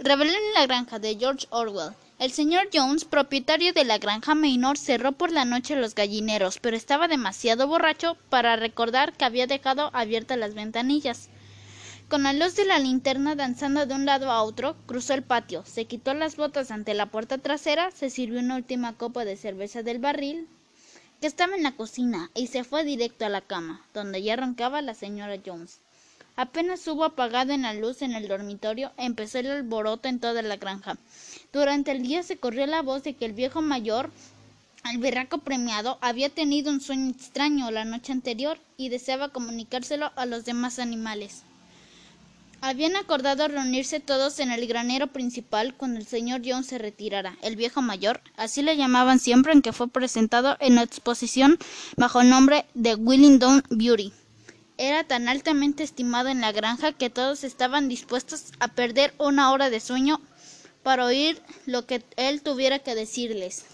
Rebelión en la granja de George Orwell. El señor Jones, propietario de la granja Maynor, cerró por la noche los gallineros, pero estaba demasiado borracho para recordar que había dejado abiertas las ventanillas. Con la luz de la linterna danzando de un lado a otro, cruzó el patio, se quitó las botas ante la puerta trasera, se sirvió una última copa de cerveza del barril que estaba en la cocina y se fue directo a la cama, donde ya roncaba la señora Jones. Apenas hubo apagado en la luz en el dormitorio, empezó el alboroto en toda la granja. Durante el día se corrió la voz de que el viejo mayor, el berraco premiado, había tenido un sueño extraño la noche anterior y deseaba comunicárselo a los demás animales. Habían acordado reunirse todos en el granero principal cuando el señor Jones se retirara. El viejo mayor, así le llamaban siempre en que fue presentado en la exposición bajo el nombre de Willingdon Beauty. Era tan altamente estimado en la granja que todos estaban dispuestos a perder una hora de sueño para oír lo que él tuviera que decirles.